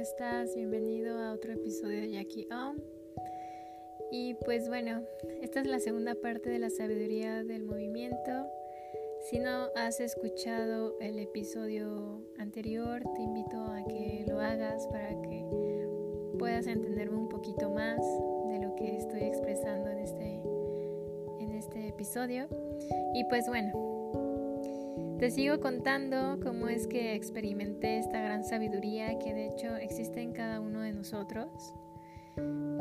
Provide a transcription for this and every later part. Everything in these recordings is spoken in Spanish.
estás? Bienvenido a otro episodio de Jackie On. Y pues bueno, esta es la segunda parte de la sabiduría del movimiento. Si no has escuchado el episodio anterior, te invito a que lo hagas para que puedas entenderme un poquito más de lo que estoy expresando en este, en este episodio. Y pues bueno, te sigo contando cómo es que experimenté esta gran sabiduría que de hecho existe en cada uno de nosotros.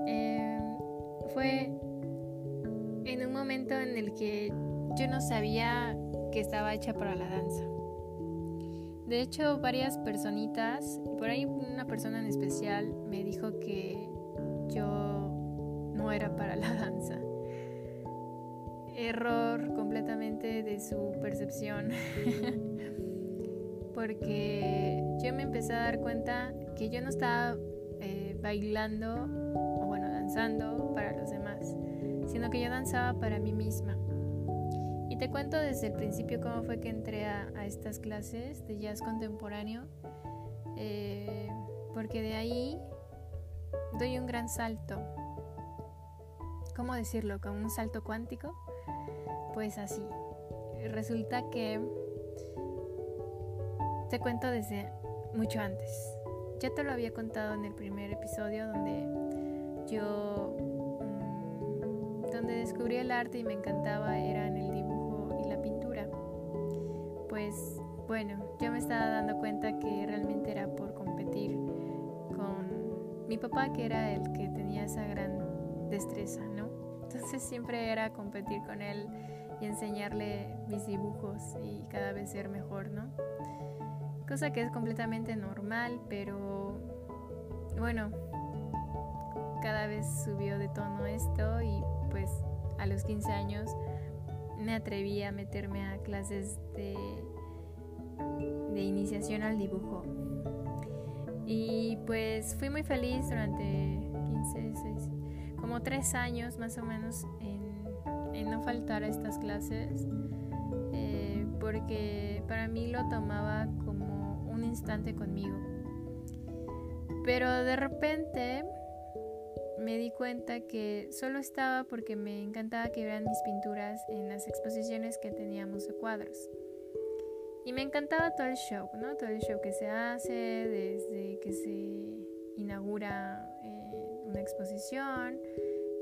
Em, fue en un momento en el que yo no sabía que estaba hecha para la danza. De hecho, varias personitas, por ahí una persona en especial me dijo que yo no era para la danza error completamente de su percepción. Porque yo me empecé a dar cuenta que yo no estaba eh, bailando o bueno, danzando para los demás, sino que yo danzaba para mí misma. Y te cuento desde el principio cómo fue que entré a, estas clases de jazz contemporáneo, eh, porque de ahí doy un gran salto. ¿Cómo decirlo? Como un salto cuántico pues así. Resulta que te cuento desde mucho antes. Ya te lo había contado en el primer episodio donde yo mm, donde descubrí el arte y me encantaba era en el dibujo y la pintura. Pues bueno, yo me estaba dando cuenta que realmente era por competir con mi papá que era el que tenía esa gran destreza, ¿no? Entonces siempre era competir con él y enseñarle mis dibujos y cada vez ser mejor, ¿no? Cosa que es completamente normal, pero bueno, cada vez subió de tono esto y pues a los 15 años me atreví a meterme a clases de, de iniciación al dibujo. Y pues fui muy feliz durante 15, 6, como 3 años más o menos no faltar a estas clases eh, porque para mí lo tomaba como un instante conmigo. Pero de repente me di cuenta que solo estaba porque me encantaba que vieran mis pinturas en las exposiciones que teníamos de cuadros. Y me encantaba todo el show, ¿no? Todo el show que se hace desde que se inaugura eh, una exposición,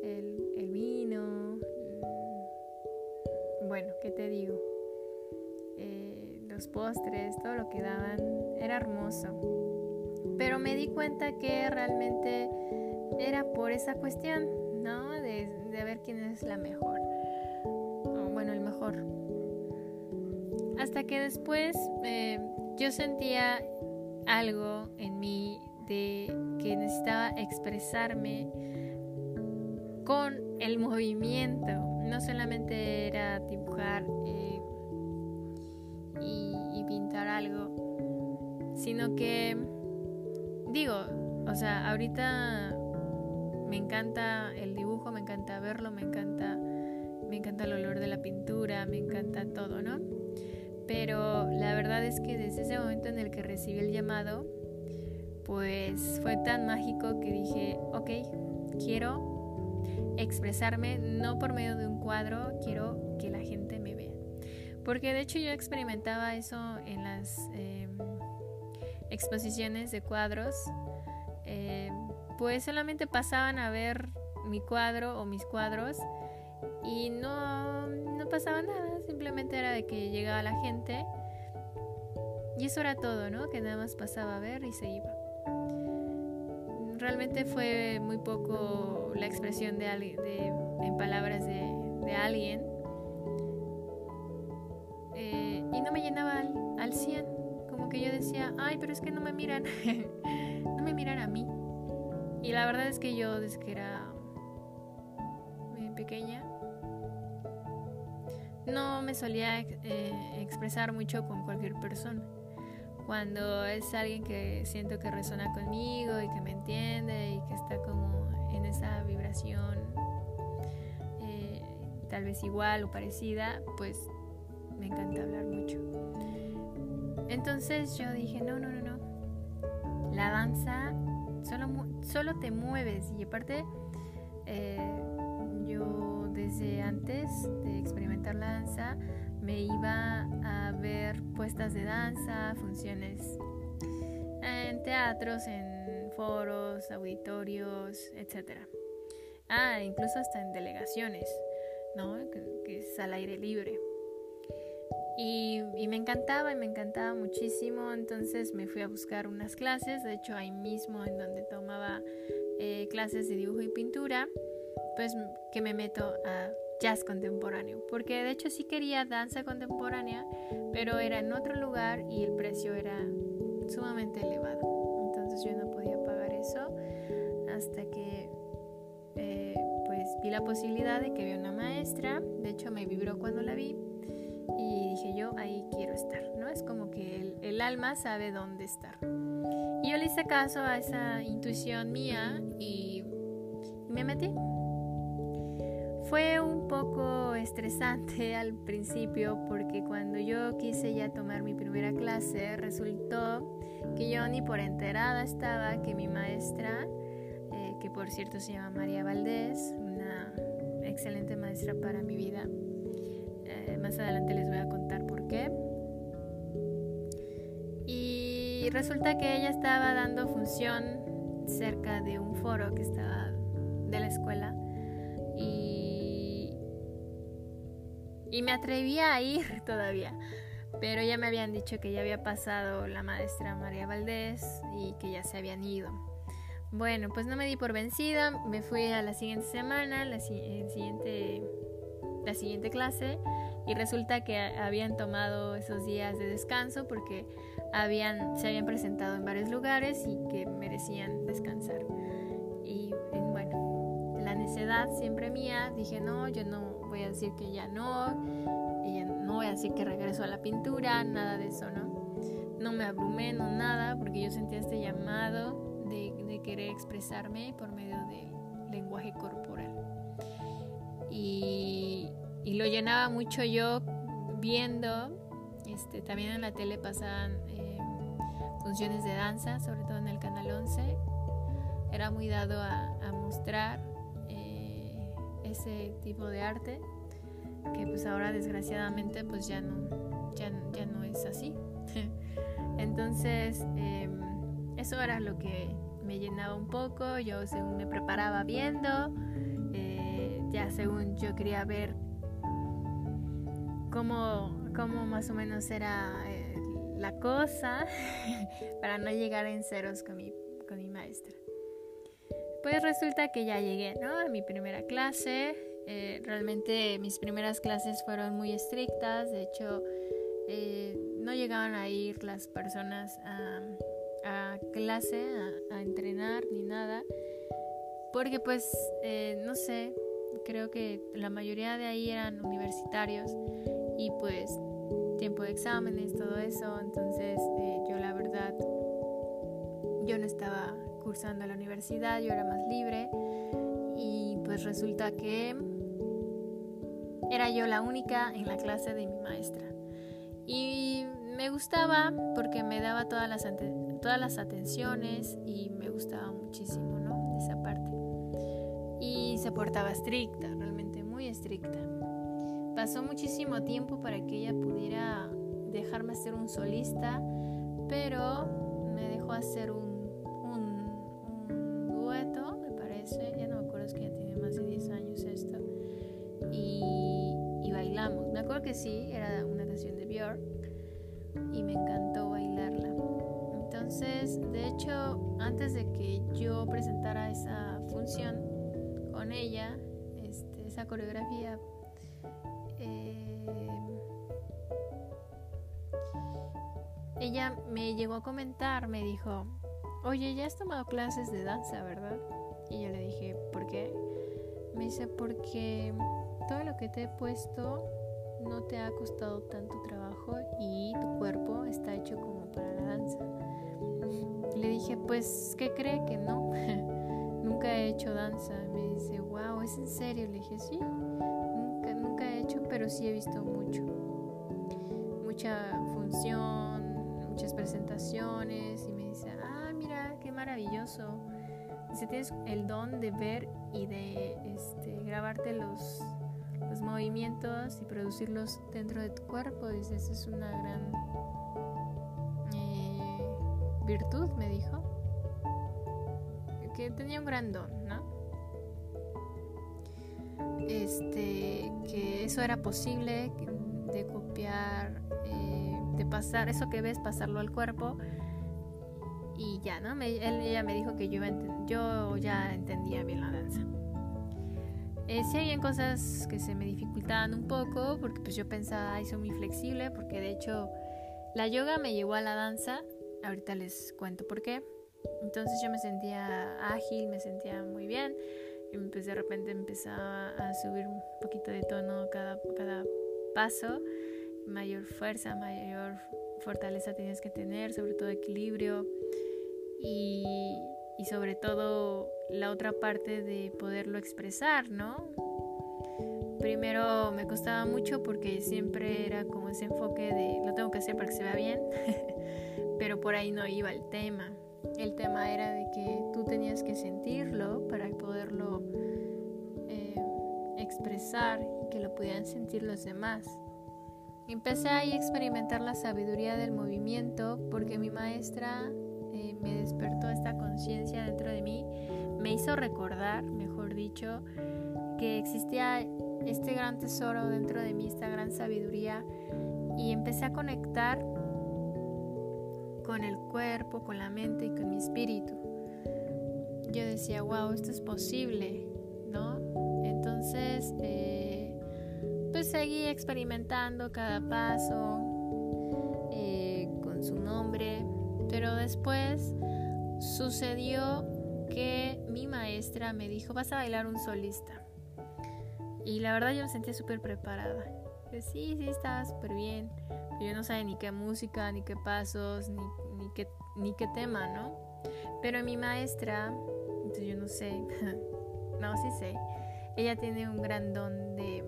el, el vino, bueno, ¿qué te digo? Eh, los postres, todo lo que daban, era hermoso. Pero me di cuenta que realmente era por esa cuestión, ¿no? De, ver quién es la mejor. Bueno, el mejor. Hasta que después eh, yo sentía algo en mí de que necesitaba expresarme con el movimiento no solamente era dibujar eh, y, pintar algo, sino que, digo, o sea, ahorita me encanta el dibujo, me encanta verlo, me encanta, me encanta el olor de la pintura, me encanta todo, ¿no? Pero la verdad es que desde ese momento en el que recibí el llamado, pues fue tan mágico que dije, ok, quiero expresarme no por medio de un cuadro, quiero que la gente me vea. Porque de hecho yo experimentaba eso en las em, exposiciones de cuadros. Em, pues solamente pasaban a ver mi cuadro o mis cuadros y no, no pasaba nada, simplemente era de que llegaba la gente y eso era todo, ¿no? Que nada más pasaba a ver y se iba realmente fue muy poco la expresión de, de en palabras de, alguien. Eh, y no me llenaba al, al 100 como que yo decía ay pero es que no me miran no me miran a mí y la verdad es que yo desde que era muy pequeña no me solía eh, expresar mucho con cualquier persona cuando es alguien que siento que resuena conmigo y que me entiende y que está como en esa vibración eh, tal vez igual o parecida, pues me encanta hablar mucho. Entonces yo dije, no, no, no, no, la danza solo, solo te mueves y aparte eh, yo desde antes de experimentar la danza me iba a ver puestas de danza, funciones en teatros, en foros, auditorios, etc. Ah, incluso hasta en delegaciones, ¿no? Que, es al aire libre. Y, me encantaba y me encantaba muchísimo, entonces me fui a buscar unas clases, de hecho ahí mismo en donde tomaba eh, clases de dibujo y pintura, pues que me meto a jazz contemporáneo, porque de hecho sí quería danza contemporánea, pero era en otro lugar y el precio era sumamente elevado. Entonces yo no podía pagar eso hasta que eh, pues vi la posibilidad de que había una maestra. De hecho me vibró cuando la vi y dije yo ahí quiero estar, ¿no? Es como que el, el alma sabe dónde estar. Y yo le hice caso a esa intuición mía y me metí. Fue un poco estresante al principio porque cuando yo quise ya tomar mi primera clase resultó que yo ni por enterada estaba que mi maestra, eh, que por cierto se llama María Valdés, una excelente maestra para mi vida, eh, más adelante les voy a contar por qué. Y resulta que ella estaba dando función cerca de un foro que estaba de la escuela y me atrevía a ir todavía. Pero ya me habían dicho que ya había pasado la maestra María Valdés y que ya se habían ido. Bueno, pues no me di por vencida, me fui a la siguiente semana, la, siguiente, la siguiente clase y resulta que habían tomado esos días de descanso porque habían, se habían presentado en varios lugares y que merecían descansar. Y, bueno, la necedad siempre mía, dije no, yo no voy a decir que ya no, no voy a decir que regreso a la pintura, nada de eso, ¿no? No me abrumé, no nada, porque yo sentía este llamado de, querer expresarme por medio del lenguaje corporal. Y, lo llenaba mucho yo viendo, este, también en la tele pasaban eh, funciones de danza, sobre todo en el Canal 11. Era muy dado a mostrar ese tipo de arte que pues ahora desgraciadamente pues ya no, ya, ya no es así. Entonces em, eso era lo que me llenaba un poco, yo según me preparaba viendo, eh, ya según yo quería ver cómo, cómo más o menos era eh, la cosa para no llegar en ceros con mi. Pues resulta que ya llegué, ¿no? A mi primera clase. Eh, realmente mis primeras clases fueron muy estrictas. De hecho, eh, no llegaban a ir las personas a, clase, a, entrenar ni nada. Porque pues, eh, no sé, creo que la mayoría de ahí eran universitarios y pues tiempo de exámenes, todo eso. Entonces yo la verdad, yo no estaba cursando la universidad, yo era más libre y pues resulta que era yo la única en la clase de mi maestra. Y me gustaba porque me daba todas las, todas las atenciones y me gustaba muchísimo, ¿no? Esa parte. Y se portaba estricta, realmente muy estricta. Pasó muchísimo tiempo para que ella pudiera dejarme hacer un solista, pero me dejó hacer un sí, era una canción de Björk y me encantó bailarla. Entonces, de hecho, antes de que yo presentara esa función con ella, este, esa coreografía, eh, ella me llegó a comentar, me dijo, oye, ya has tomado clases de danza, ¿verdad? Y yo le dije, ¿por qué? Me dice, porque todo lo que te he puesto no te ha costado tanto trabajo y tu cuerpo está hecho como para la danza. Le dije, pues, ¿qué cree que no? nunca he hecho danza. Me dice, wow, ¿es en serio? Le dije, sí, nunca, nunca he hecho, pero sí he visto mucho. Mucha función, muchas presentaciones y me dice, ah, mira, maravilloso. Si tienes el don de ver y de este, grabarte los, los movimientos y producirlos dentro de tu cuerpo. Dices, es una gran eh, virtud, me dijo. Que tenía un gran don, ¿no? Este, que eso era posible de copiar, eh, de pasar, eso que ves, pasarlo al cuerpo y ya, ¿no? él, ella me dijo que yo, yo ya entendía bien la danza. Eh, sí habían cosas que se me dificultaban un poco porque pues yo pensaba, ay, soy muy flexible porque de hecho la yoga me llevó a la danza, ahorita les cuento por qué. Entonces yo me sentía ágil, me sentía muy bien y pues de repente empezaba a subir un poquito de tono cada, cada paso, mayor fuerza, mayor fortaleza tienes que tener, sobre todo equilibrio. Y, y sobre todo la otra parte de poderlo expresar, ¿no? Primero me costaba mucho porque siempre era como ese enfoque de lo tengo que hacer para que se vea bien, pero por ahí no iba el tema. El tema era de que tú tenías que sentirlo para poderlo eh, expresar y que lo pudieran sentir los demás. Empecé ahí a experimentar la sabiduría del movimiento porque mi maestra me despertó esta conciencia dentro de mí, me hizo recordar, mejor dicho, que existía este gran tesoro dentro de mí, esta gran sabiduría, y empecé a conectar con el cuerpo, con la mente y con mi espíritu. Yo decía, wow, esto es posible, ¿no? Entonces, eh, pues seguí experimentando cada paso después sucedió que mi maestra me dijo, vas a bailar un solista. Y la verdad yo me sentía súper preparada. sí, sí, estaba súper bien. Yo no sabía ni qué música, ni qué pasos, ni, ni, qué, ni qué tema, ¿no? Pero mi maestra, entonces yo no sé, no, sí sé, ella tiene un gran don de,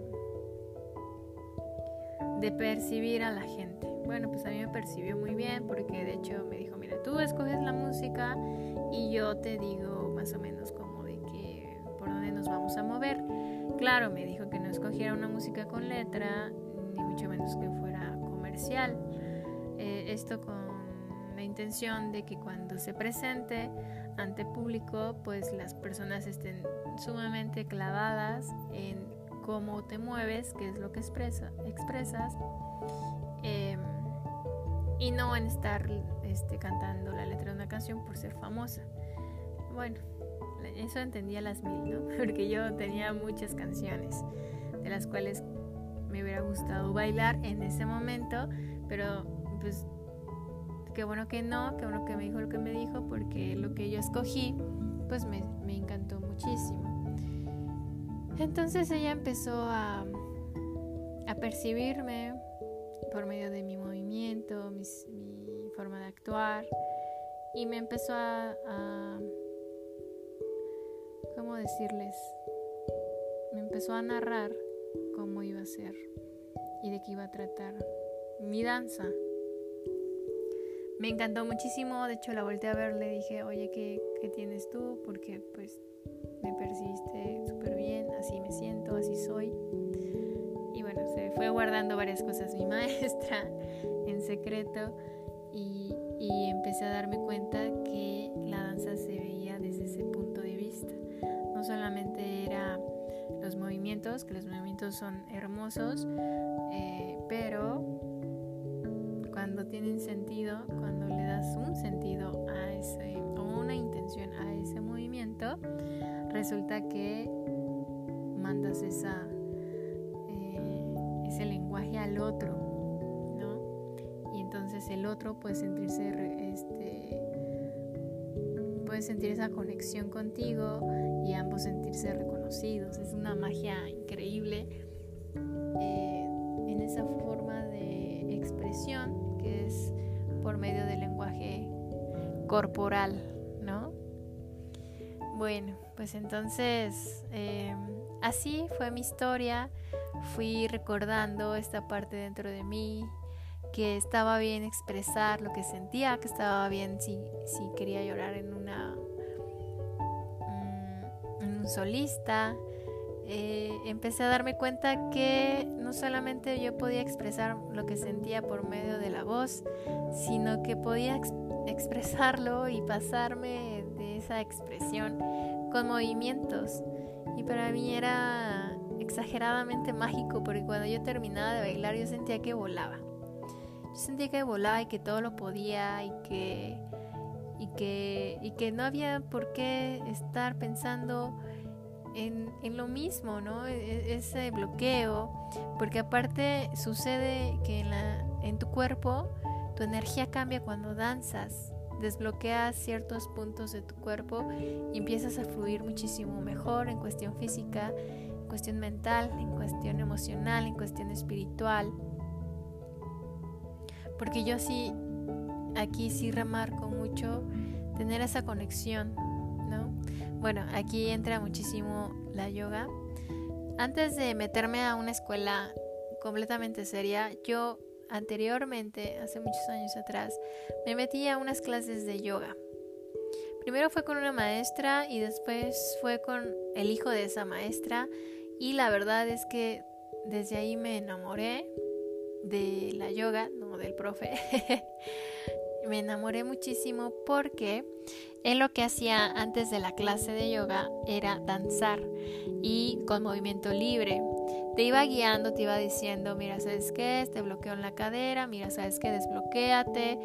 de percibir a la gente. Bueno, pues a mí me percibió muy bien porque de hecho me dijo, tú escoges la música y yo te digo más o menos como de que por dónde nos vamos a mover. Claro, me dijo que no escogiera una música con letra, ni mucho menos que fuera comercial. Eh, esto con la intención de que cuando se presente ante público, pues las personas estén sumamente clavadas en cómo te mueves, qué es lo que expresa, expresas, em, y no en estar este, cantando la letra de una canción por ser famosa. Bueno, eso entendía las mil, ¿no? Porque yo tenía muchas canciones de las cuales me hubiera gustado bailar en ese momento, pero pues qué bueno que no, qué bueno que me dijo lo que me dijo, porque lo que yo escogí, pues me, me encantó muchísimo. Entonces ella empezó a, a percibirme por medio mi forma de actuar, y me empezó a, ¿cómo decirles? Me empezó a narrar cómo iba a ser y de qué iba a tratar mi danza. Me encantó muchísimo, de hecho la volteé a ver, le dije, oye, ¿qué, tienes tú? Porque pues me percibiste súper bien, así me siento, así soy. Y bueno, se fue guardando varias cosas mi maestra en secreto y, y empecé a darme cuenta que la danza se veía desde ese punto de vista. No solamente era los movimientos, que los movimientos son hermosos, eh, pero cuando tienen sentido, cuando le das un sentido a ese, o una intención a ese movimiento, resulta que mandas esa, eh, ese lenguaje al otro. El otro puede sentirse, este, puede sentir esa conexión contigo y ambos sentirse reconocidos. Es una magia increíble eh, en esa forma de expresión que es por medio del lenguaje corporal, ¿no? Bueno, pues entonces eh, así fue mi historia. Fui recordando esta parte dentro de mí que estaba bien expresar lo que sentía, que estaba bien si, si quería llorar en una mm, en un solista. Eh, empecé a darme cuenta que no solamente yo podía expresar lo que sentía por medio de la voz, sino que podía expresarlo y pasarme de esa expresión con movimientos. Y para mí era exageradamente mágico porque cuando yo terminaba de bailar yo sentía que volaba. Sentía que volaba y que todo lo podía y que y que y que no había por qué estar pensando en, en lo mismo, ¿no? E, e, ese bloqueo, porque aparte sucede que en, la, en tu cuerpo tu energía cambia cuando danzas, desbloqueas ciertos puntos de tu cuerpo y empiezas a fluir muchísimo mejor en cuestión física, en cuestión mental, en cuestión emocional, en cuestión espiritual. Porque yo sí, aquí sí remarco mucho tener esa conexión, ¿no? Bueno, aquí entra muchísimo la yoga. Antes de meterme a una escuela completamente seria, yo anteriormente, hace muchos años atrás, me metí a unas clases de yoga. Primero fue con una maestra y después fue con el hijo de esa maestra y la verdad es que desde ahí me enamoré de la yoga, del profe. me enamoré muchísimo porque él lo que hacía antes de la clase de yoga era danzar y con movimiento libre. Te iba guiando, te iba diciendo, mira, ¿sabes qué? Te bloqueo en la cadera, mira, ¿sabes qué? Desbloquéate,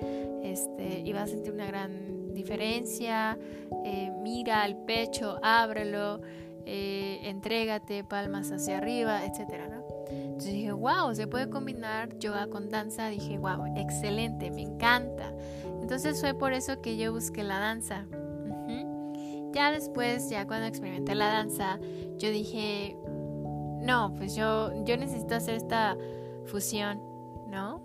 este, vas a sentir una gran diferencia, eh, mira el pecho, ábrelo, eh, entrégate, palmas hacia arriba, ¿no? Entonces dije, wow, se puede combinar yoga con danza. Dije, wow, excelente, me encanta. Entonces fue por eso que yo busqué la danza. Ya después, ya cuando experimenté la danza, yo dije, no, pues yo, yo necesito hacer esta fusión, ¿no?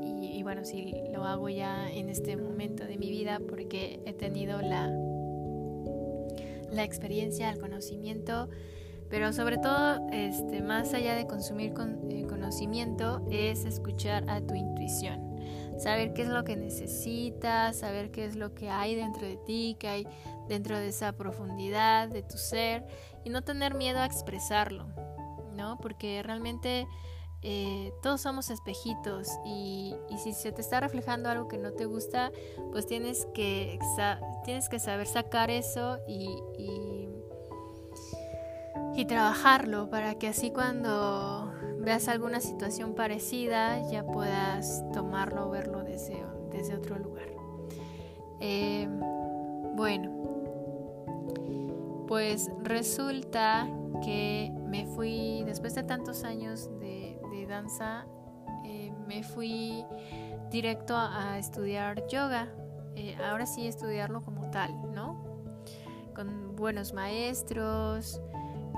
Y, y bueno, sí, lo hago ya en este momento de mi vida porque he tenido la, la experiencia, el conocimiento pero sobre todo, este, más allá de consumir con, eh, conocimiento, es escuchar a tu intuición. Saber qué es lo que necesitas, saber qué es lo que hay dentro de ti, qué hay dentro de esa profundidad de tu ser y no tener miedo a expresarlo, ¿no? Porque realmente eh, todos somos espejitos y, si se te está reflejando algo que no te gusta, pues tienes que, tienes que saber sacar eso y y trabajarlo para que así cuando veas alguna situación parecida ya puedas tomarlo o verlo desde, desde otro lugar. Eh, bueno, pues resulta que me fui, después de tantos años danza, eh, me fui directo a, estudiar yoga. Eh, ahora sí estudiarlo como tal, ¿no? Con buenos maestros,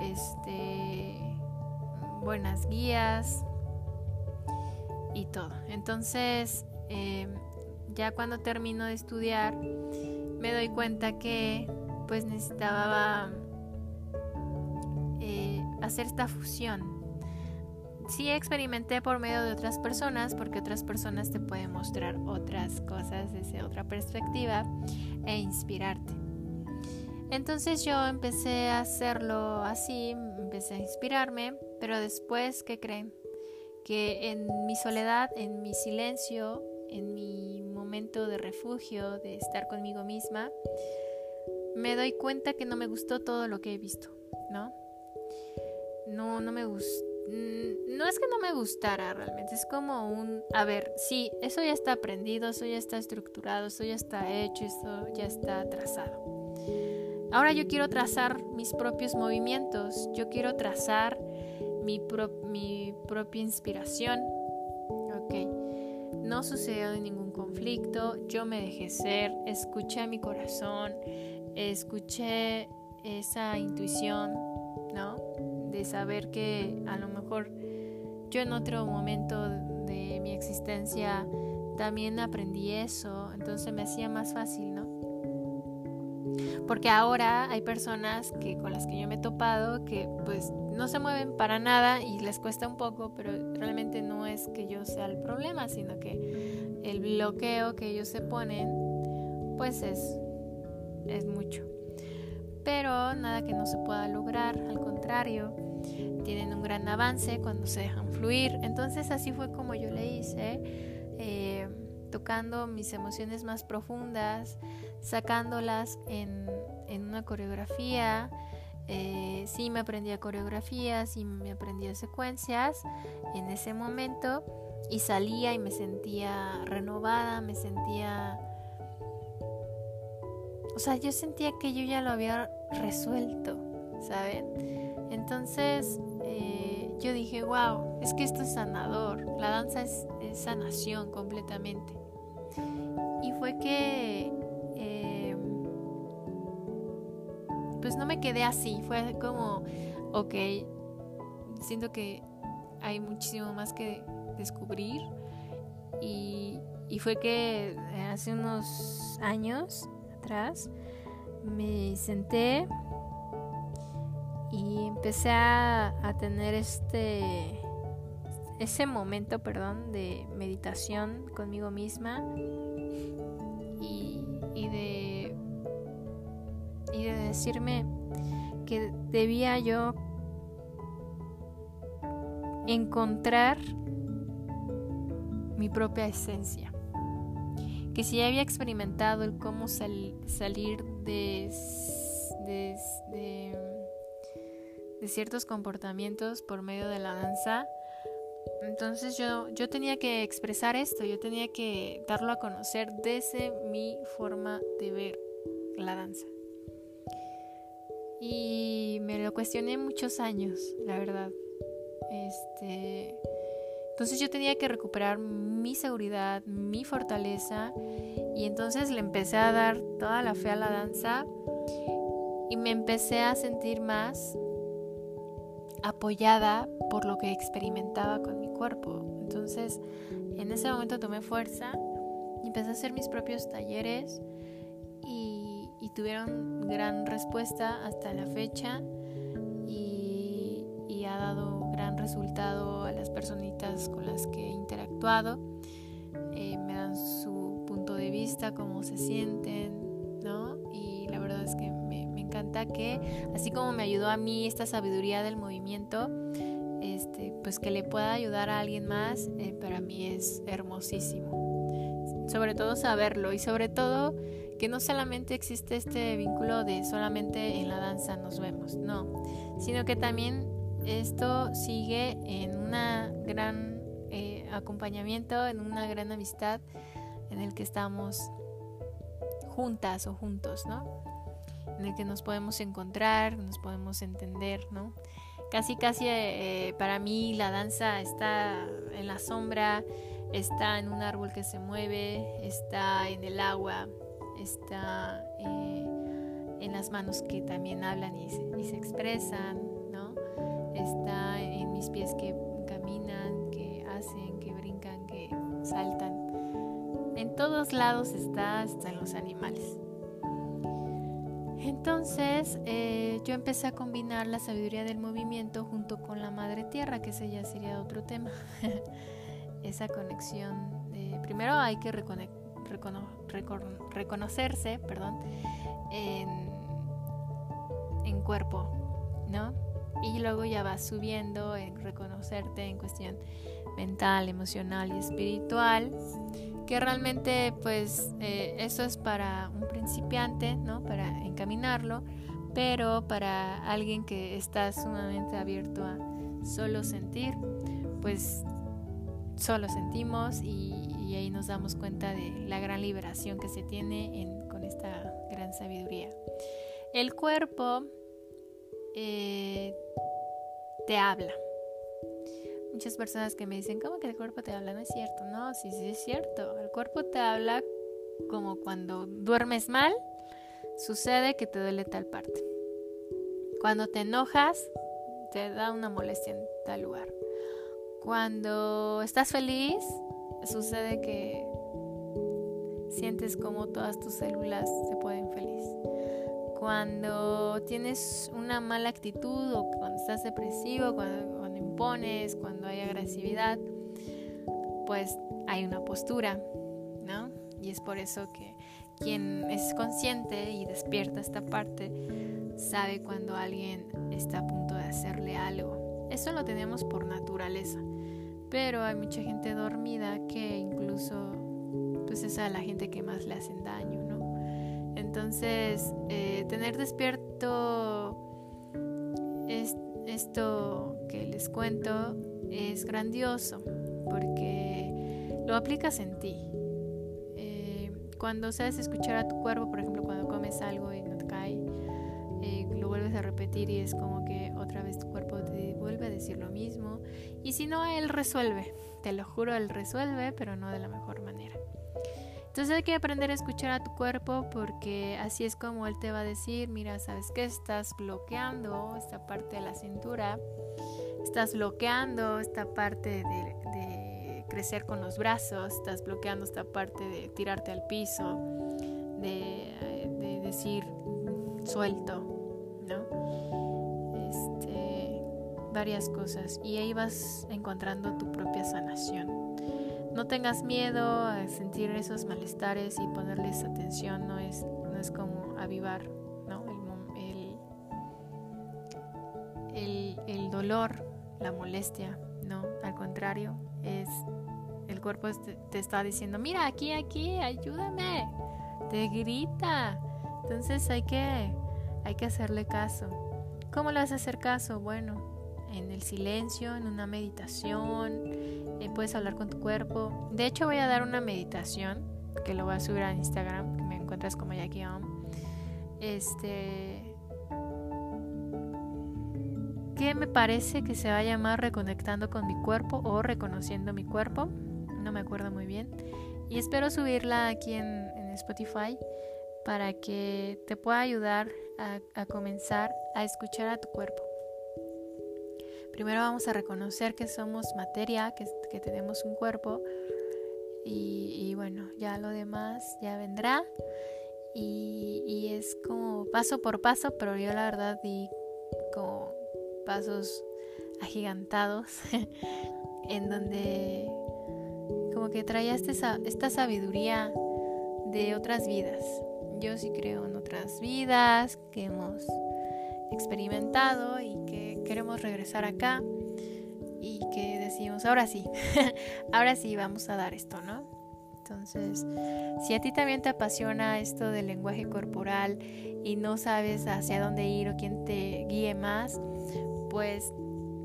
este, buenas guías y todo. Entonces, em, ya cuando termino de estudiar, me doy cuenta que pues necesitaba eh, hacer esta fusión. Sí experimenté por medio de otras personas, porque otras personas te pueden mostrar otras cosas desde otra perspectiva e inspirarte. Entonces yo empecé a hacerlo así, empecé a inspirarme, pero después, ¿qué creen? Que en mi soledad, en mi silencio, en mi momento de refugio, de estar conmigo misma, me doy cuenta que no me gustó todo lo que he visto, ¿no? No, no me gustó. Mm, no es que no me gustara realmente, es como un, a ver, sí, eso ya está aprendido, eso ya está estructurado, eso ya está hecho, eso ya está trazado Ahora yo quiero trazar mis propios movimientos, yo quiero trazar mi, propia inspiración. Ok, no sucedió ningún conflicto, yo me dejé ser, escuché mi corazón, escuché esa intuición, ¿no? De saber que a lo mejor yo en otro momento de mi existencia también aprendí eso, entonces me hacía más fácil, ¿no? Porque ahora hay personas que con las que yo me he topado que pues no se mueven para nada y les cuesta un poco, pero realmente no es que yo sea el problema, sino que el bloqueo que ellos se ponen, pues es, es mucho. Pero nada que no se pueda lograr, al contrario, tienen un gran avance cuando se dejan fluir. Entonces así fue como yo le hice, eh, tocando mis emociones más profundas, sacándolas en, en una coreografía eh, sí me aprendía coreografías, sí me aprendía secuencias en ese momento y salía y me sentía renovada, me sentía... O sea, yo sentía que yo ya lo había resuelto, ¿saben? Entonces eh, yo dije, wow, es que esto es sanador, la danza es sanación completamente. Y fue que pues no me quedé así, fue como, ok, siento que hay muchísimo más que descubrir y, fue que hace unos años atrás me senté y empecé a, tener este ese momento, perdón, de meditación conmigo misma y, de y de decirme que debía yo encontrar mi propia esencia. Que si había experimentado el cómo salir de, de, de, ciertos comportamientos por medio de la danza, entonces yo, yo tenía que expresar esto, yo tenía que darlo a conocer desde mi forma de ver la danza. Y me lo cuestioné muchos años, la verdad. Este, entonces yo tenía que recuperar mi seguridad, mi fortaleza y entonces le empecé a dar toda la fe a la danza y me empecé a sentir más apoyada por lo que experimentaba con mi cuerpo. Entonces en ese momento tomé fuerza y empecé a hacer mis propios talleres y tuvieron gran respuesta hasta la fecha y, y, ha dado gran resultado a las personitas con las que he interactuado. Eh, me dan su punto de vista, cómo se sienten, ¿no? Y la verdad es que que, así como me ayudó a mí esta sabiduría del movimiento, este, pues que le pueda ayudar a alguien más, eh, para mí es hermosísimo. Sobre todo saberlo y sobre todo que no solamente existe este vínculo de solamente en la danza nos vemos, no, sino que también esto sigue en una gran eh, acompañamiento, en una gran amistad en el que estamos juntas o juntos, ¿no? En el que nos podemos encontrar, nos podemos entender, ¿no? Casi, casi eh, para mí la danza está en la sombra, está en un árbol que se mueve, está en el agua, está eh, en las manos que también hablan y se, expresan, ¿no? Está en mis pies que caminan, que hacen, que brincan, que saltan. En todos lados está, hasta los animales. Entonces eh, yo empecé a combinar la sabiduría del movimiento junto con la madre tierra, que ese ya sería otro tema. Esa conexión. primero hay que reconectar reconocerse perdón, en, en cuerpo, ¿no? Y luego ya vas subiendo en reconocerte en cuestión mental, emocional y espiritual, que realmente pues eh, eso es para un principiante, ¿no? Para encaminarlo, pero para alguien que está sumamente abierto a solo sentir, pues solo sentimos y ahí nos damos cuenta de la gran liberación que se tiene con esta gran sabiduría. El cuerpo eh, te habla. Muchas personas que me dicen, ¿cómo que el cuerpo te habla? No es cierto. No, sí, sí es cierto. El cuerpo te habla como cuando duermes mal, sucede que te duele tal parte. Cuando te enojas, te da una molestia en tal lugar. Cuando estás feliz, sucede que sientes como todas tus células se pueden feliz. cuando tienes una mala actitud o cuando estás depresivo, cuando, impones, cuando hay agresividad, pues hay una postura, ¿no? Y es por eso que quien es consciente y despierta esta parte sabe cuando alguien está a punto de hacerle algo. Eso lo tenemos por naturaleza. Pero hay mucha gente dormida que incluso pues es a la gente que más le hacen daño, ¿no? Entonces, eh, tener despierto es, esto que les cuento es grandioso porque lo aplicas en ti. Eh, cuando sabes escuchar a tu cuerpo, por ejemplo, cuando comes algo y no te cae, eh, lo vuelves a repetir y es como que otra vez tu cuerpo te vuelve a decir lo mismo. Y si no, él resuelve. Te lo juro, él resuelve, pero no de la mejor manera. Entonces hay que aprender a escuchar a tu cuerpo porque así es como él te va a decir, mira, ¿sabes qué? Estás bloqueando esta parte de la cintura, estás bloqueando esta parte de, crecer con los brazos, estás bloqueando esta parte de tirarte al piso, de, de decir suelto, ¿no? Este, varias cosas y ahí vas encontrando tu propia sanación. No tengas miedo a sentir esos malestares y ponerles atención, no es, no es como avivar ¿no? el, el dolor, la molestia, no, al contrario, es el cuerpo te está diciendo, mira, aquí, aquí, ayúdame, te grita, entonces hay que, hay que hacerle caso. ¿Cómo le vas a hacer caso? Bueno, en el silencio, en una meditación, eh, puedes hablar con tu cuerpo. De hecho, voy a dar una meditación que lo voy a subir a Instagram, que me encuentras como Jackie Este. Que me parece que se va a llamar Reconectando con mi cuerpo o Reconociendo mi cuerpo. No me acuerdo muy bien. Y espero subirla aquí en, en Spotify para que te pueda ayudar a, comenzar a escuchar a tu cuerpo. Primero vamos a reconocer que somos materia, que, tenemos un cuerpo y, bueno, ya lo demás ya vendrá y, y, es como paso por paso, pero yo la verdad di pasos agigantados en donde como que traía esta sabiduría de otras vidas, yo sí creo en otras vidas que hemos experimentado y que queremos regresar acá y que decimos, ahora sí, ahora sí vamos a dar esto, ¿no? Entonces, si a ti también te apasiona esto del lenguaje corporal y no sabes hacia dónde ir o quién te guíe más, pues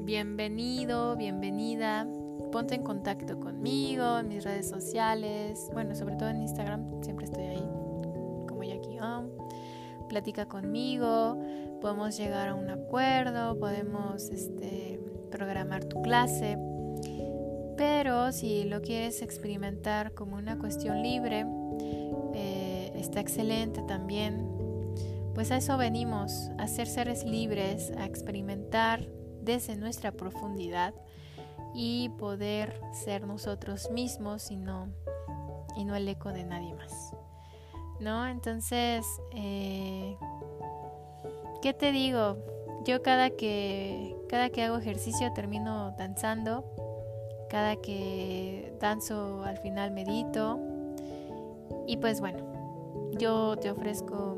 bienvenido, bienvenida. Ponte en contacto conmigo en mis redes sociales, bueno, sobre todo en Instagram, siempre estoy ahí platica conmigo, podemos llegar a un acuerdo, podemos este, programar tu clase. Pero si lo quieres experimentar como una cuestión libre, eh, está excelente también. Pues a eso venimos, a ser seres libres, a experimentar desde nuestra profundidad y poder ser nosotros mismos y no, y no el eco de nadie más. ¿no? Entonces, eh, ¿qué te digo? Yo cada que, cada que hago ejercicio termino danzando, cada que danzo al final medito y pues bueno, yo te ofrezco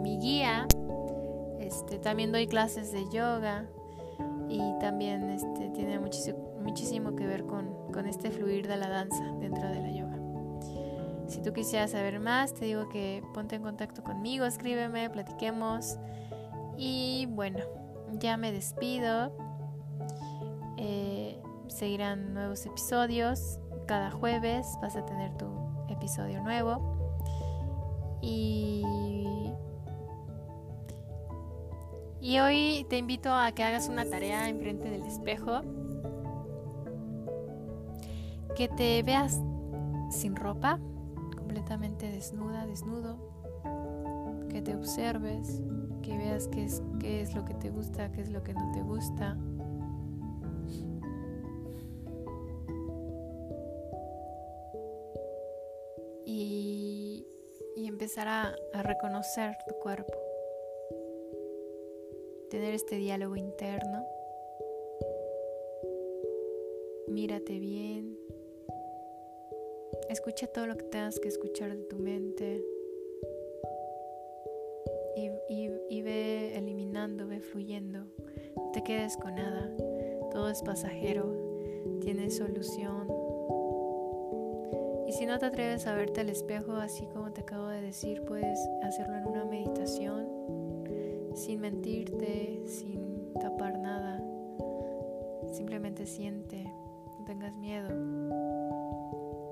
mi, guía, este, también doy clases de yoga y también este, tiene muchísimo, muchísimo que ver con, con este fluir de la danza dentro de la yoga. Si tú quisieras saber más, te digo que ponte en contacto conmigo, escríbeme, platiquemos. Y bueno, ya me despido. Eh, seguirán nuevos episodios. Cada jueves vas a tener tu episodio nuevo. Y, y hoy te invito a que hagas una tarea enfrente del espejo. Que te veas sin ropa completamente desnuda, desnudo, que te observes, que veas qué es, qué es lo que te gusta, qué es lo que no te gusta. Y, empezar a reconocer tu cuerpo, tener este diálogo interno. Mírate bien, escucha todo lo que tengas que escuchar de tu mente. Y, ve eliminando, ve fluyendo, no te quedes con nada, todo es pasajero, tiene solución. Y si no te atreves a verte al espejo, así como te acabo de decir, puedes hacerlo en una meditación, sin mentirte, sin tapar nada. Simplemente siente, no tengas miedo.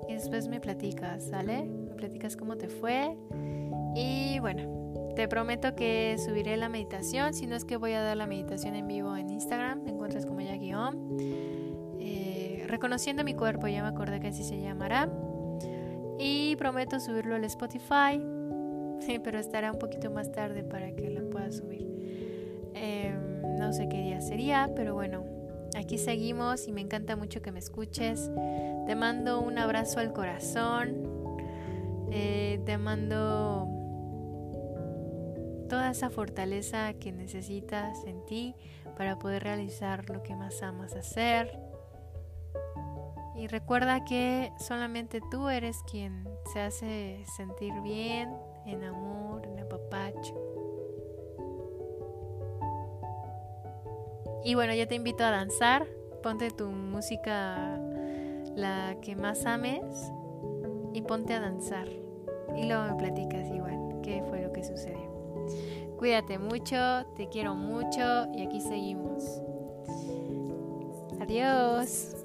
Y después me platicas, ¿sale? Me platicas cómo te fue. Y bueno, te prometo que subiré la meditación. Si no es que voy a dar la meditación en vivo en Instagram, me encuentras como ya guion. Eh, reconociendo mi cuerpo, ya me acordé que así se llamará. Y prometo subirlo al Spotify, pero estará un poquito más tarde para que lo pueda subir. Em, no sé qué día sería, pero bueno, aquí seguimos y me encanta mucho que me escuches. Te mando un abrazo al corazón. Eh, te mando toda esa fortaleza que necesitas en ti para poder realizar lo que más amas hacer. Y recuerda que solamente tú eres quien se hace sentir bien, en amor, en apapacho. Y bueno, yo te invito a danzar. Ponte tu música, la que más ames, y ponte a danzar. Y luego me platicas igual qué fue lo que sucedió. Cuídate mucho, te quiero mucho y aquí seguimos. Adiós.